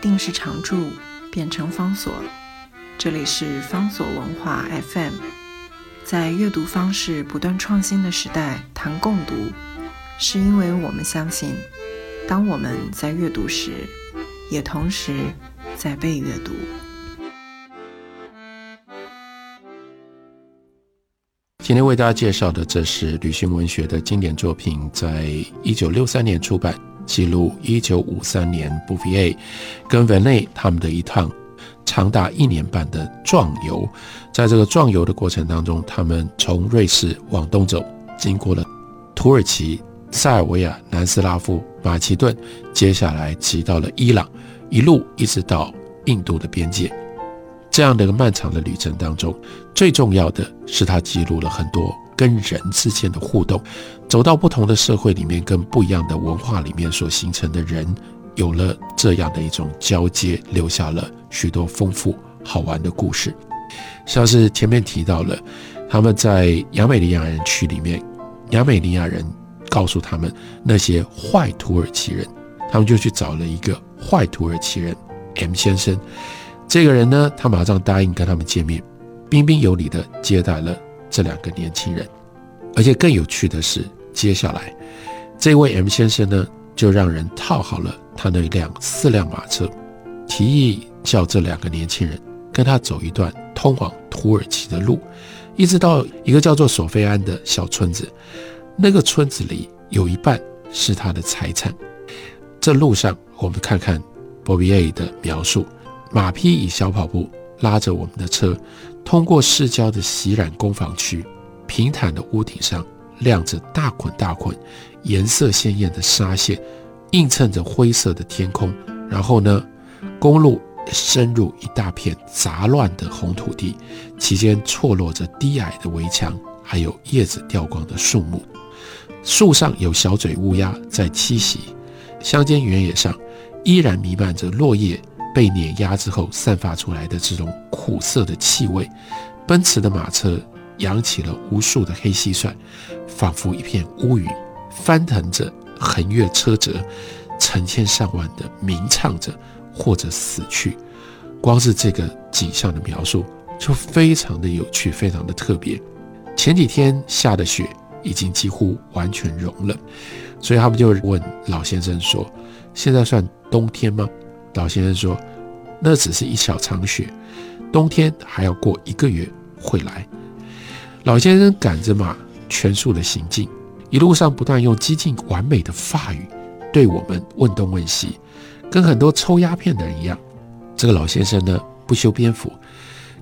定是常住，变成方所。这里是方所文化 FM，在阅读方式不断创新的时代，谈共读，是因为我们相信，当我们在阅读时，也同时在被阅读。今天为大家介绍的，这是旅行文学的经典作品，在一九六三年出版，记录一九五三年布菲埃跟文内他们的一趟长达一年半的壮游。在这个壮游的过程当中，他们从瑞士往东走，经过了土耳其、塞尔维亚、南斯拉夫、马其顿，接下来骑到了伊朗，一路一直到印度的边界。这样的一个漫长的旅程当中，最重要的是他记录了很多跟人之间的互动，走到不同的社会里面，跟不一样的文化里面所形成的人，有了这样的一种交接，留下了许多丰富好玩的故事。像是前面提到了，他们在亚美尼亚人区里面，亚美尼亚人告诉他们那些坏土耳其人，他们就去找了一个坏土耳其人 M 先生。这个人呢，他马上答应跟他们见面，彬彬有礼地接待了这两个年轻人。而且更有趣的是，接下来这位 M 先生呢，就让人套好了他那辆四辆马车，提议叫这两个年轻人跟他走一段通往土耳其的路，一直到一个叫做索菲安的小村子。那个村子里有一半是他的财产。这路上，我们看看 Bobby A 的描述。马匹以小跑步拉着我们的车，通过市郊的洗染工坊区，平坦的屋顶上亮着大捆大捆颜色鲜艳的纱线，映衬着灰色的天空。然后呢，公路深入一大片杂乱的红土地，其间错落着低矮的围墙，还有叶子掉光的树木。树上有小嘴乌鸦在栖息，乡间原野上依然弥漫着落叶。被碾压之后散发出来的这种苦涩的气味，奔驰的马车扬起了无数的黑蟋蟀，仿佛一片乌云，翻腾着横越车辙，成千上万的鸣唱着或者死去。光是这个景象的描述就非常的有趣，非常的特别。前几天下的雪已经几乎完全融了，所以他们就问老先生说：“现在算冬天吗？”老先生说：“那只是一小场雪，冬天还要过一个月会来。”老先生赶着马全速的行进，一路上不断用几近完美的法语对我们问东问西，跟很多抽鸦片的人一样。这个老先生呢，不修边幅，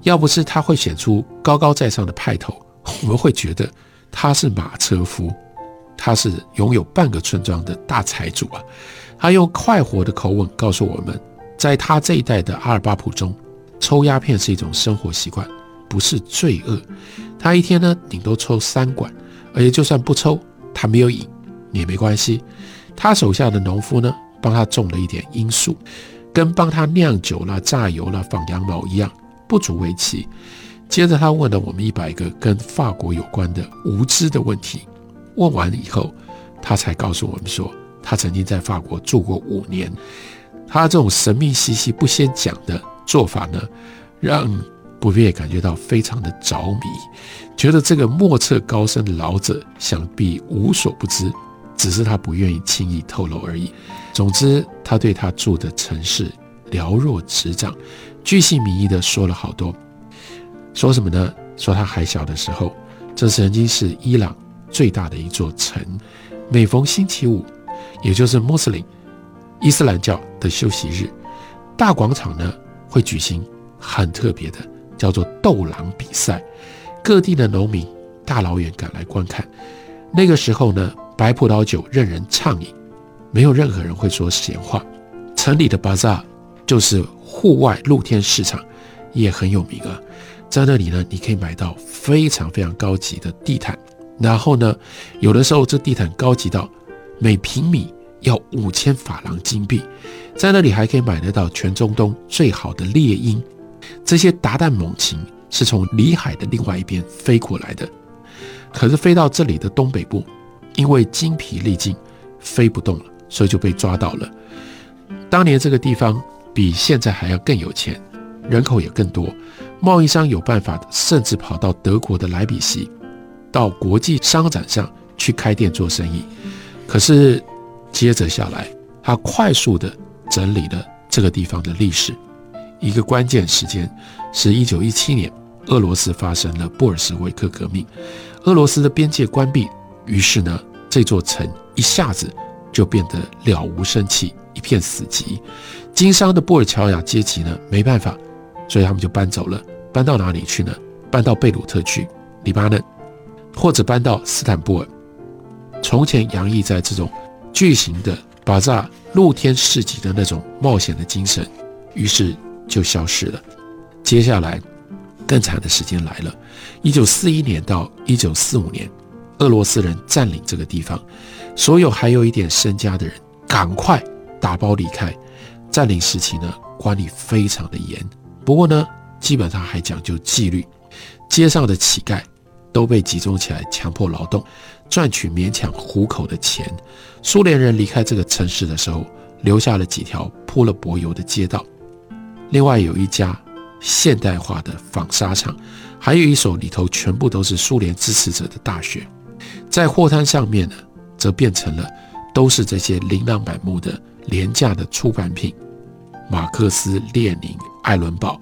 要不是他会显出高高在上的派头，我们会觉得他是马车夫，他是拥有半个村庄的大财主啊。他用快活的口吻告诉我们，在他这一代的阿尔巴普中，抽鸦片是一种生活习惯，不是罪恶。他一天呢，顶多抽三管，而且就算不抽，他没有瘾也没关系。他手下的农夫呢，帮他种了一点罂粟，跟帮他酿酒了、榨油了、放羊毛一样，不足为奇。接着他问了我们一百个跟法国有关的无知的问题，问完以后，他才告诉我们说。他曾经在法国住过五年，他这种神秘兮兮不先讲的做法呢，让布列感觉到非常的着迷，觉得这个莫测高深的老者想必无所不知，只是他不愿意轻易透露而已。总之，他对他住的城市了若指掌，巨细靡遗的说了好多。说什么呢？说他还小的时候，这曾经是伊朗最大的一座城，每逢星期五。也就是穆斯林、伊斯兰教的休息日，大广场呢会举行很特别的，叫做斗狼比赛，各地的农民大老远赶来观看。那个时候呢，白葡萄酒任人畅饮，没有任何人会说闲话。城里的巴扎就是户外露天市场，也很有名啊。在那里呢，你可以买到非常非常高级的地毯，然后呢，有的时候这地毯高级到。每平米要五千法郎金币，在那里还可以买得到全中东最好的猎鹰，这些达旦猛禽是从里海的另外一边飞过来的，可是飞到这里的东北部，因为精疲力尽飞不动了，所以就被抓到了。当年这个地方比现在还要更有钱，人口也更多，贸易商有办法，甚至跑到德国的莱比锡，到国际商展上去开店做生意。可是接着下来，他快速的整理了这个地方的历史。一个关键时间是一九一七年，俄罗斯发生了布尔什维克革命，俄罗斯的边界关闭，于是呢，这座城一下子就变得了无生气，一片死寂。经商的布尔乔亚阶级呢，没办法，所以他们就搬走了。搬到哪里去呢？搬到贝鲁特去，黎巴嫩，或者搬到斯坦布尔。从前洋溢在这种巨型的巴扎露天市集的那种冒险的精神，于是就消失了。接下来，更惨的时间来了。一九四一年到一九四五年，俄罗斯人占领这个地方，所有还有一点身家的人，赶快打包离开。占领时期呢，管理非常的严，不过呢，基本上还讲究纪律。街上的乞丐都被集中起来强迫劳动，赚取勉强糊口的钱。苏联人离开这个城市的时候，留下了几条铺了柏油的街道。另外有一家现代化的纺纱厂，还有一所里头全部都是苏联支持者的大学。在货摊上面呢，则变成了都是这些琳琅满目的廉价的出版品。马克思、列宁、艾伦堡，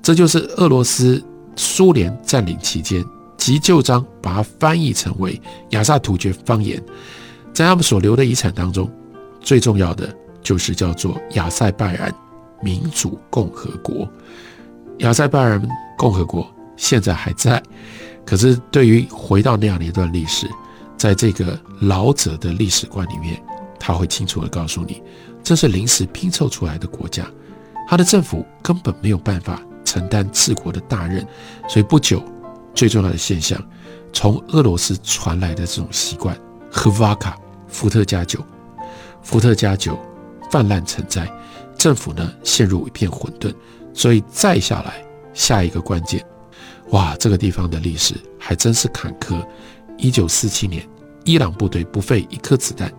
这就是俄罗斯苏联占领期间急救章把它翻译成为亚萨突厥方言，在他们所留的遗产当中，最重要的就是叫做亚塞拜然民主共和国。亚塞拜然共和国现在还在，可是对于回到那样的一段历史，在这个老者的历史观里面，他会清楚的告诉你。这是临时拼凑出来的国家，他的政府根本没有办法承担治国的大任，所以不久，最重要的现象，从俄罗斯传来的这种习惯，喝瓦卡伏特加酒，伏特加酒泛滥成灾，政府呢陷入一片混沌，所以再下来下一个关键，哇，这个地方的历史还真是坎坷。一九四七年，伊朗部队不费一颗子弹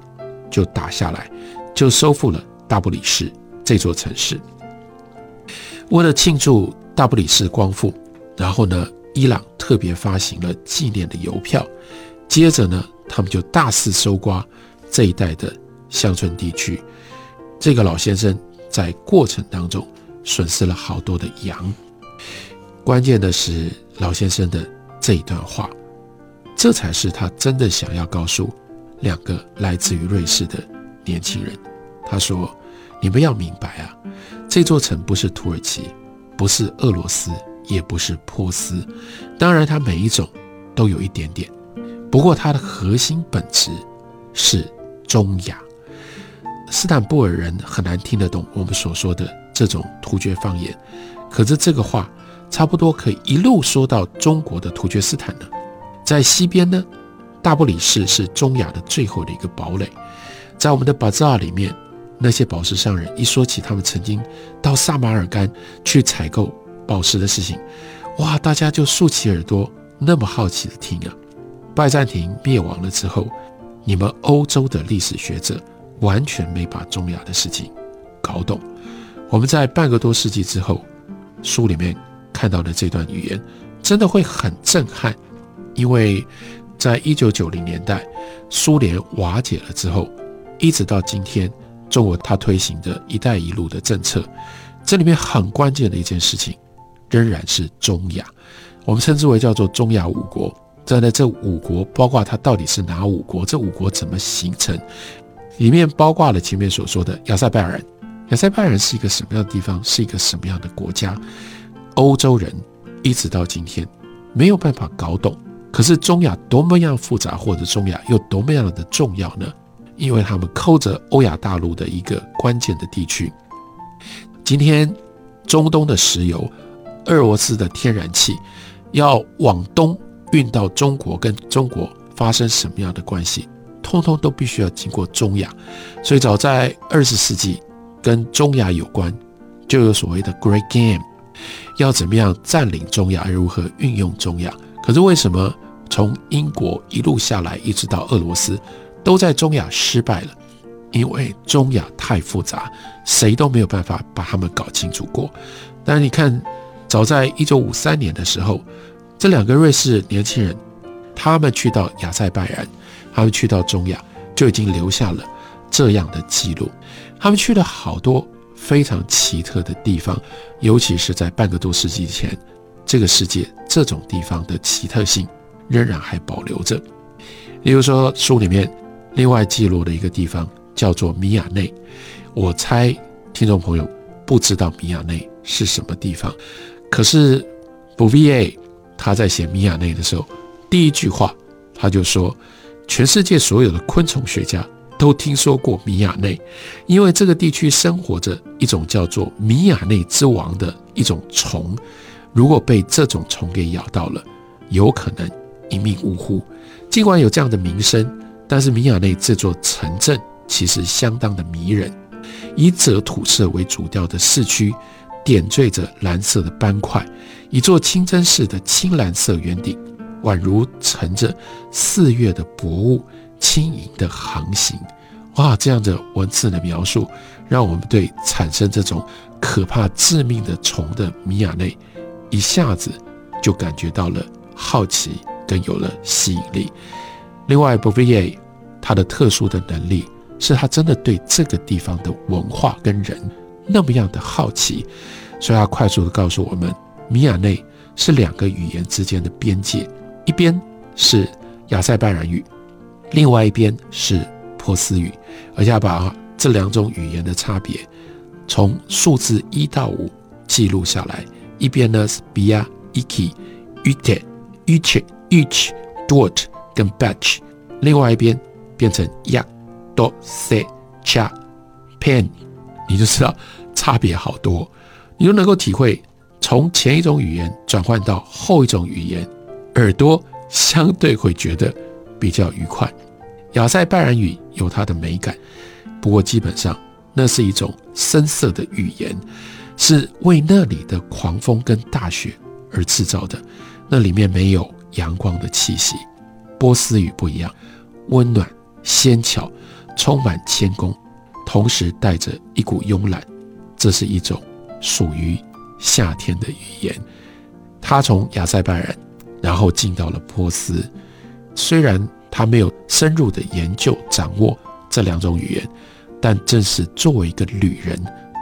就打下来。就收复了大不里士这座城市。为了庆祝大不里士光复，然后呢，伊朗特别发行了纪念的邮票。接着呢，他们就大肆搜刮这一带的乡村地区。这个老先生在过程当中损失了好多的羊。关键的是老先生的这一段话，这才是他真的想要告诉两个来自于瑞士的。年轻人，他说：“你们要明白啊，这座城不是土耳其，不是俄罗斯，也不是波斯。当然，它每一种都有一点点，不过它的核心本质是中亚。斯坦布尔人很难听得懂我们所说的这种突厥方言，可是这个话差不多可以一路说到中国的突厥斯坦呢。在西边呢，大不里士是中亚的最后的一个堡垒。”在我们的巴扎里面，那些宝石商人一说起他们曾经到萨马尔干去采购宝石的事情，哇，大家就竖起耳朵，那么好奇的听啊。拜占庭灭亡了之后，你们欧洲的历史学者完全没把中亚的事情搞懂。我们在半个多世纪之后，书里面看到的这段语言，真的会很震撼，因为在一九九零年代，苏联瓦解了之后。一直到今天，中国它推行的一带一路的政策，这里面很关键的一件事情，仍然是中亚，我们称之为叫做中亚五国。站在，这五国包括它到底是哪五国？这五国怎么形成？里面包括了前面所说的亚塞拜然。亚塞拜然是一个什么样的地方？是一个什么样的国家？欧洲人一直到今天没有办法搞懂。可是中亚多么样复杂，或者中亚又多么样的重要呢？因为他们扣着欧亚大陆的一个关键的地区。今天，中东的石油、俄罗斯的天然气要往东运到中国，跟中国发生什么样的关系，通通都必须要经过中亚。所以，早在二十世纪，跟中亚有关，就有所谓的 Great Game，要怎么样占领中亚，如何运用中亚。可是，为什么从英国一路下来，一直到俄罗斯？都在中亚失败了，因为中亚太复杂，谁都没有办法把他们搞清楚过。但是你看，早在一九五三年的时候，这两个瑞士年轻人，他们去到亚塞拜然，他们去到中亚，就已经留下了这样的记录。他们去了好多非常奇特的地方，尤其是在半个多世纪前，这个世界这种地方的奇特性仍然还保留着。例如说，书里面另外记录的一个地方叫做米亚内。我猜听众朋友不知道米亚内是什么地方，可是布 V A 他在写米亚内的时候，第一句话他就说，全世界所有的昆虫学家都听说过米亚内，因为这个地区生活着一种叫做米亚内之王的一种虫，如果被这种虫给咬到了，有可能一命呜呼。尽管有这样的名声，但是米亚内这座城镇其实相当的迷人。以赭土色为主调的市区，点缀着蓝色的斑块，一座清真寺的青蓝色圆顶，宛如乘着四月的薄雾，轻盈的航行。哇，这样的文字的描述，让我们对产生这种可怕致命的虫的米亚内，一下子就感觉到了好奇。更有了吸引力。另外 b o v i e 他的特殊的能力是他真的对这个地方的文化跟人那么样的好奇，所以他快速的告诉我们，米亚内是两个语言之间的边界，一边是亚塞拜然语，另外一边是波斯语，而且把这两种语言的差别从数字一到五记录下来。一边呢是 bia iki ute uche。each dot 跟 batch，另外一边变成 ya, do, se cha pen，你就知道差别好多，你就能够体会从前一种语言转换到后一种语言，耳朵相对会觉得比较愉快。亚塞拜然语有它的美感，不过基本上那是一种深色的语言，是为那里的狂风跟大雪而制造的，那里面没有。阳光的气息，波斯语不一样，温暖、纤巧，充满谦恭，同时带着一股慵懒。这是一种属于夏天的语言。它从亚塞拜然，然后进到了波斯。虽然他没有深入的研究掌握这两种语言，但正是作为一个旅人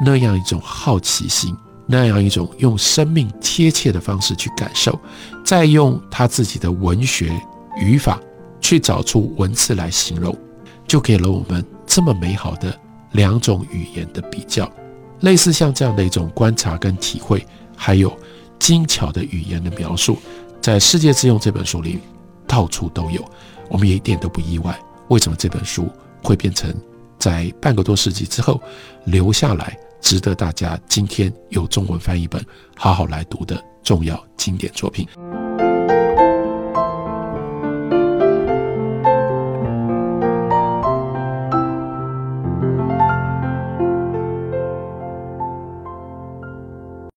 那样一种好奇心。那样一种用生命贴切的方式去感受，再用他自己的文学语法去找出文字来形容，就给了我们这么美好的两种语言的比较。类似像这样的一种观察跟体会，还有精巧的语言的描述，在《世界之用》这本书里到处都有。我们也一点都不意外，为什么这本书会变成在半个多世纪之后留下来？值得大家今天有中文翻译本好好来读的重要经典作品。